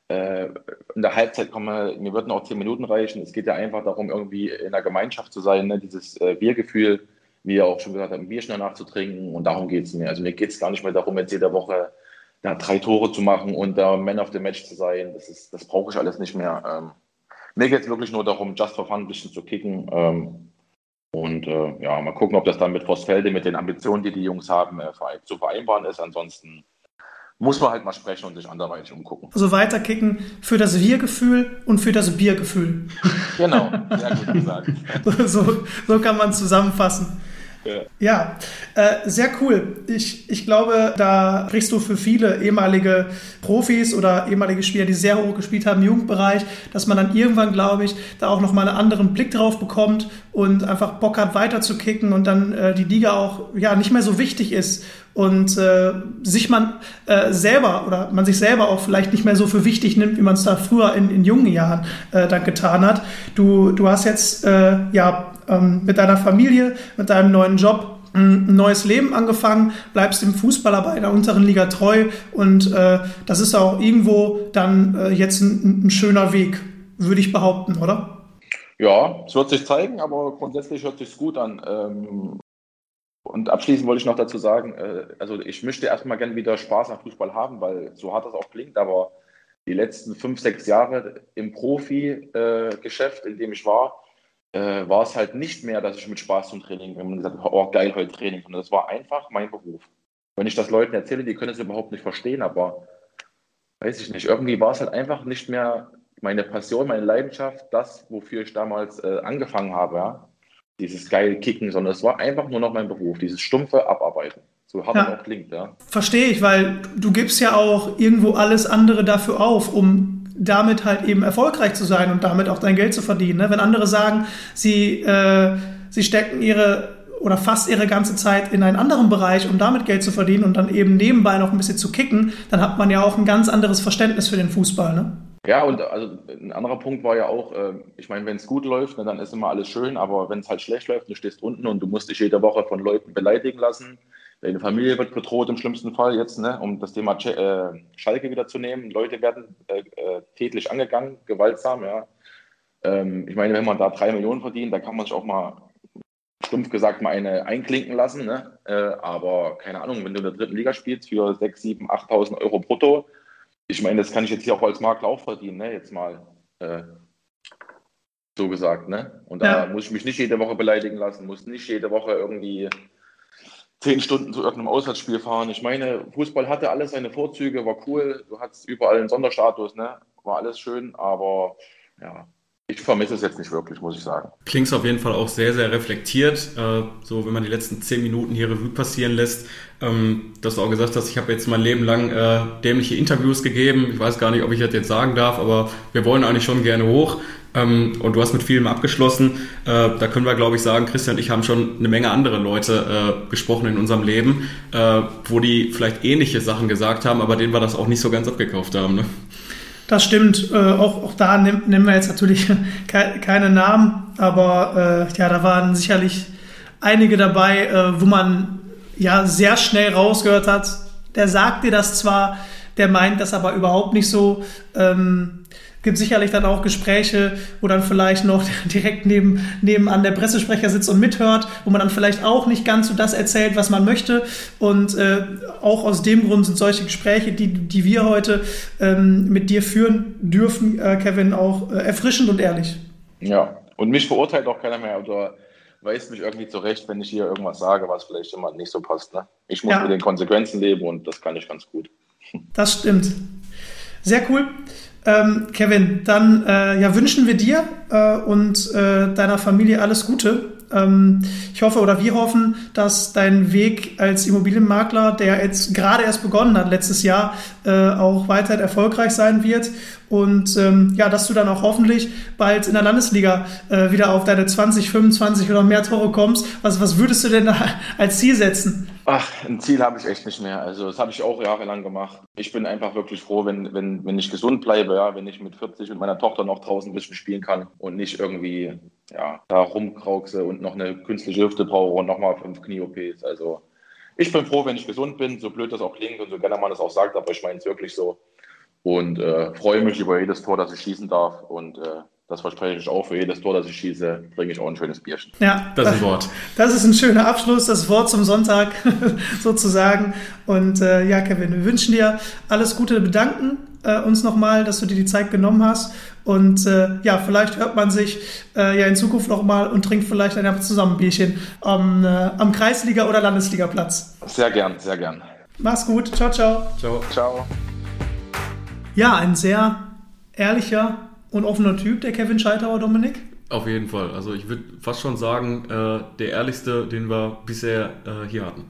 Speaker 4: äh, in der Halbzeit komme. Mir würden auch zehn Minuten reichen. Es geht ja einfach darum, irgendwie in der Gemeinschaft zu sein, ne? dieses äh, Biergefühl, wie ihr auch schon gesagt habt, ein Bier schnell nachzutrinken. Und darum geht es mir. Also mir geht es gar nicht mehr darum, jetzt jede Woche da drei Tore zu machen und da Man of the Match zu sein. Das, das brauche ich alles nicht mehr. Ähm, mir geht es wirklich nur darum, just for fun ein bisschen zu kicken. Ähm, und äh, ja, mal gucken, ob das dann mit Vossfelde, mit den Ambitionen, die die Jungs haben, äh, zu vereinbaren ist. Ansonsten muss man halt mal sprechen und sich anderweitig umgucken.
Speaker 2: Also weiterkicken für das Wir-Gefühl und für das Biergefühl.
Speaker 4: Genau, sehr gut gesagt. *laughs*
Speaker 2: so, so kann man zusammenfassen. Ja, äh, sehr cool. Ich, ich glaube, da sprichst du für viele ehemalige Profis oder ehemalige Spieler, die sehr hoch gespielt haben im Jugendbereich, dass man dann irgendwann, glaube ich, da auch nochmal einen anderen Blick drauf bekommt und einfach Bock hat, weiter zu kicken und dann äh, die Liga auch ja nicht mehr so wichtig ist und äh, sich man äh, selber oder man sich selber auch vielleicht nicht mehr so für wichtig nimmt, wie man es da früher in, in jungen Jahren äh, dann getan hat. Du, du hast jetzt äh, ja ähm, mit deiner Familie, mit deinem neuen Job ein neues Leben angefangen, bleibst Fußball aber in der unteren Liga treu und äh, das ist auch irgendwo dann äh, jetzt ein, ein schöner Weg, würde ich behaupten, oder?
Speaker 4: Ja, es wird sich zeigen, aber grundsätzlich hört sich gut an. Ähm, und abschließend wollte ich noch dazu sagen, äh, also ich möchte erstmal gerne wieder Spaß am Fußball haben, weil so hart das auch klingt, aber die letzten fünf, sechs Jahre im Profi-Geschäft, in dem ich war, äh, war es halt nicht mehr, dass ich mit Spaß zum Training, wenn man gesagt hat, oh geil, heute Training, sondern das war einfach mein Beruf. Wenn ich das Leuten erzähle, die können es überhaupt nicht verstehen, aber weiß ich nicht, irgendwie war es halt einfach nicht mehr meine Passion, meine Leidenschaft, das, wofür ich damals äh, angefangen habe, ja? dieses geile Kicken, sondern es war einfach nur noch mein Beruf, dieses stumpfe Abarbeiten. So hart ja. auch klingt, ja.
Speaker 2: Verstehe ich, weil du gibst ja auch irgendwo alles andere dafür auf, um damit halt eben erfolgreich zu sein und damit auch dein Geld zu verdienen. Ne? Wenn andere sagen, sie, äh, sie stecken ihre oder fast ihre ganze Zeit in einen anderen Bereich, um damit Geld zu verdienen und dann eben nebenbei noch ein bisschen zu kicken, dann hat man ja auch ein ganz anderes Verständnis für den Fußball. Ne?
Speaker 4: Ja, und also ein anderer Punkt war ja auch, äh, ich meine, wenn es gut läuft, ne, dann ist immer alles schön, aber wenn es halt schlecht läuft, du stehst unten und du musst dich jede Woche von Leuten beleidigen lassen, Deine Familie wird bedroht im schlimmsten Fall jetzt, ne, um das Thema äh, Schalke wieder zu nehmen. Leute werden äh, äh, tätlich angegangen, gewaltsam, ja. Ähm, ich meine, wenn man da drei Millionen verdient, dann kann man sich auch mal stumpf gesagt mal eine einklinken lassen. Ne? Äh, aber keine Ahnung, wenn du in der dritten Liga spielst für 6, 7, 8.000 Euro brutto, ich meine, das kann ich jetzt hier auch als Makler auch verdienen, ne? jetzt mal äh, so gesagt. Ne? Und da ja. muss ich mich nicht jede Woche beleidigen lassen, muss nicht jede Woche irgendwie zehn Stunden zu irgendeinem Auswärtsspiel fahren. Ich meine, Fußball hatte alles seine Vorzüge, war cool. Du hattest überall einen Sonderstatus, ne? War alles schön, aber ja, ich vermisse es jetzt nicht wirklich, muss ich sagen.
Speaker 3: Klingt auf jeden Fall auch sehr, sehr reflektiert. Äh, so, wenn man die letzten zehn Minuten hier Revue passieren lässt, ähm, dass du auch gesagt hast, ich habe jetzt mein Leben lang äh, dämliche Interviews gegeben. Ich weiß gar nicht, ob ich das jetzt sagen darf, aber wir wollen eigentlich schon gerne hoch. Ähm, und du hast mit vielem abgeschlossen. Äh, da können wir, glaube ich, sagen, Christian und ich haben schon eine Menge andere Leute äh, gesprochen in unserem Leben, äh, wo die vielleicht ähnliche Sachen gesagt haben, aber denen wir das auch nicht so ganz abgekauft haben. Ne?
Speaker 2: Das stimmt. Äh, auch, auch da nehmen wir jetzt natürlich *laughs* ke keine Namen, aber äh, ja, da waren sicherlich einige dabei, äh, wo man ja sehr schnell rausgehört hat. Der sagt dir das zwar, der meint das aber überhaupt nicht so. Ähm, gibt sicherlich dann auch Gespräche, wo dann vielleicht noch *laughs* direkt neben, nebenan der Pressesprecher sitzt und mithört, wo man dann vielleicht auch nicht ganz so das erzählt, was man möchte. Und äh, auch aus dem Grund sind solche Gespräche, die, die wir heute ähm, mit dir führen dürfen, äh, Kevin, auch äh, erfrischend und ehrlich.
Speaker 4: Ja, und mich verurteilt auch keiner mehr oder weist mich irgendwie zurecht, wenn ich hier irgendwas sage, was vielleicht jemand nicht so passt. Ne? Ich muss ja. mit den Konsequenzen leben und das kann ich ganz gut.
Speaker 2: Das stimmt. Sehr cool. Ähm, Kevin, dann äh, ja, wünschen wir dir äh, und äh, deiner Familie alles Gute. Ähm, ich hoffe oder wir hoffen, dass dein Weg als Immobilienmakler, der jetzt gerade erst begonnen hat letztes Jahr, äh, auch weiterhin erfolgreich sein wird und ähm, ja, dass du dann auch hoffentlich bald in der Landesliga äh, wieder auf deine 20, 25 oder mehr Tore kommst. Was, was würdest du denn da *laughs* als Ziel setzen?
Speaker 4: Ach, ein Ziel habe ich echt nicht mehr. Also das habe ich auch jahrelang gemacht. Ich bin einfach wirklich froh, wenn, wenn, wenn ich gesund bleibe, ja, wenn ich mit 40 und meiner Tochter noch draußen ein bisschen spielen kann und nicht irgendwie ja, da rumkraukse und noch eine künstliche Hüfte brauche und nochmal fünf Knie-OPs. Also ich bin froh, wenn ich gesund bin, so blöd das auch klingt und so gerne man das auch sagt, aber ich meine es wirklich so und äh, freue mich über jedes Tor, das ich schießen darf. Und äh, das verspreche ich auch. Für jedes Tor, das ich schieße, bringe ich auch ein schönes Bierchen.
Speaker 2: Ja, das ist ein Wort. Das ist ein schöner Abschluss, das Wort zum Sonntag *laughs* sozusagen. Und äh, ja, Kevin, wir wünschen dir alles Gute, bedanken äh, uns nochmal, dass du dir die Zeit genommen hast. Und äh, ja, vielleicht hört man sich äh, ja in Zukunft nochmal und trinkt vielleicht ein zusammen Bierchen am, äh, am Kreisliga- oder Landesligaplatz.
Speaker 4: Sehr gern, sehr gern.
Speaker 2: Mach's gut. Ciao, ciao.
Speaker 4: Ciao. Ciao.
Speaker 2: Ja, ein sehr ehrlicher und offener Typ, der Kevin Scheiterauer, Dominik.
Speaker 3: Auf jeden Fall. Also ich würde fast schon sagen, äh, der ehrlichste, den wir bisher äh, hier hatten.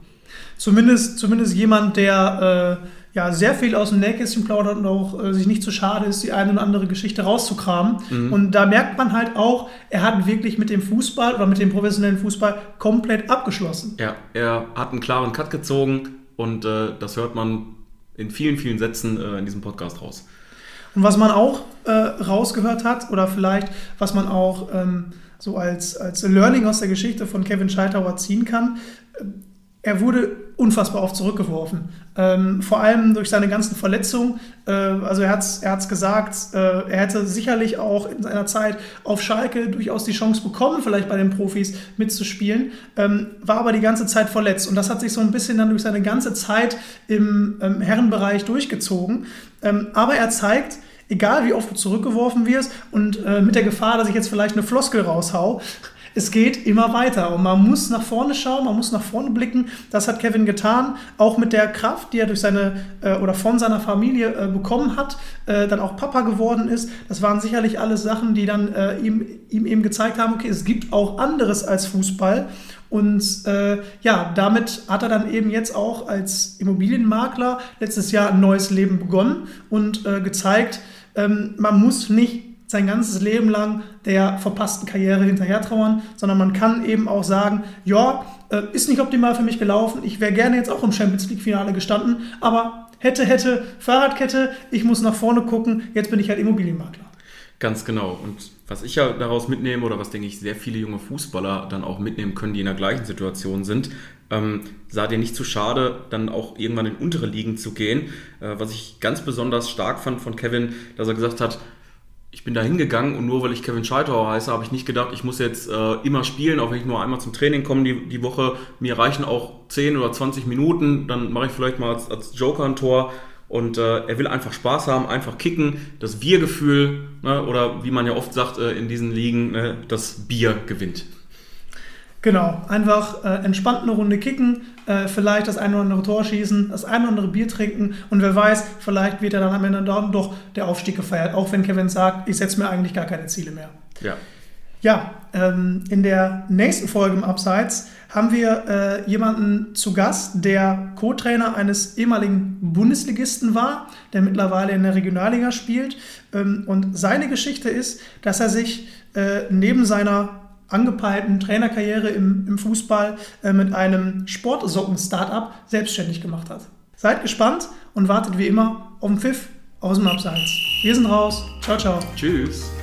Speaker 2: Zumindest, zumindest jemand, der äh, ja, sehr viel aus dem Nähkästchen plaudert und auch äh, sich nicht zu so schade ist, die eine oder andere Geschichte rauszukramen. Mhm. Und da merkt man halt auch, er hat wirklich mit dem Fußball oder mit dem professionellen Fußball komplett abgeschlossen.
Speaker 3: Ja, er hat einen klaren Cut gezogen und äh, das hört man in vielen, vielen Sätzen äh, in diesem Podcast raus.
Speaker 2: Und was man auch äh, rausgehört hat, oder vielleicht was man auch ähm, so als, als Learning aus der Geschichte von Kevin Scheitauer ziehen kann, äh, er wurde unfassbar oft zurückgeworfen. Ähm, vor allem durch seine ganzen Verletzungen. Äh, also er hat es er hat's gesagt, äh, er hätte sicherlich auch in seiner Zeit auf Schalke durchaus die Chance bekommen, vielleicht bei den Profis mitzuspielen, ähm, war aber die ganze Zeit verletzt. Und das hat sich so ein bisschen dann durch seine ganze Zeit im ähm, Herrenbereich durchgezogen. Ähm, aber er zeigt, egal wie oft du zurückgeworfen wirst und äh, mit der Gefahr, dass ich jetzt vielleicht eine Floskel raushau, es geht immer weiter und man muss nach vorne schauen, man muss nach vorne blicken. Das hat Kevin getan, auch mit der Kraft, die er durch seine äh, oder von seiner Familie äh, bekommen hat, äh, dann auch Papa geworden ist. Das waren sicherlich alles Sachen, die dann äh, ihm, ihm eben gezeigt haben, okay, es gibt auch anderes als Fußball. Und äh, ja, damit hat er dann eben jetzt auch als Immobilienmakler letztes Jahr ein neues Leben begonnen und äh, gezeigt, ähm, man muss nicht sein ganzes Leben lang der verpassten Karriere hinterher trauern, sondern man kann eben auch sagen, ja, äh, ist nicht optimal für mich gelaufen, ich wäre gerne jetzt auch im Champions League-Finale gestanden, aber hätte, hätte, Fahrradkette, ich muss nach vorne gucken, jetzt bin ich halt Immobilienmakler.
Speaker 3: Ganz genau. Und was ich ja daraus mitnehme oder was, denke ich, sehr viele junge Fußballer dann auch mitnehmen können, die in der gleichen Situation sind, ähm, sah dir nicht zu schade, dann auch irgendwann in untere Ligen zu gehen. Äh, was ich ganz besonders stark fand von Kevin, dass er gesagt hat, ich bin da hingegangen und nur weil ich Kevin Scheitauer heiße, habe ich nicht gedacht, ich muss jetzt äh, immer spielen, auch wenn ich nur einmal zum Training komme die, die Woche. Mir reichen auch 10 oder 20 Minuten, dann mache ich vielleicht mal als, als Joker ein Tor. Und äh, er will einfach Spaß haben, einfach kicken, das Wir-Gefühl, ne, oder wie man ja oft sagt äh, in diesen Ligen, ne, das Bier gewinnt.
Speaker 2: Genau, einfach äh, entspannt eine Runde kicken, äh, vielleicht das eine oder andere Tor schießen, das eine oder andere Bier trinken und wer weiß, vielleicht wird er dann am Ende doch der Aufstieg gefeiert, auch wenn Kevin sagt, ich setze mir eigentlich gar keine Ziele mehr.
Speaker 3: Ja.
Speaker 2: Ja, ähm, in der nächsten Folge im Abseits haben wir äh, jemanden zu Gast, der Co-Trainer eines ehemaligen Bundesligisten war, der mittlerweile in der Regionalliga spielt. Ähm, und seine Geschichte ist, dass er sich äh, neben seiner angepeilten Trainerkarriere im, im Fußball äh, mit einem Sportsocken-Startup selbstständig gemacht hat. Seid gespannt und wartet wie immer auf den Pfiff aus dem Abseits. Wir sind raus. Ciao, ciao.
Speaker 3: Tschüss.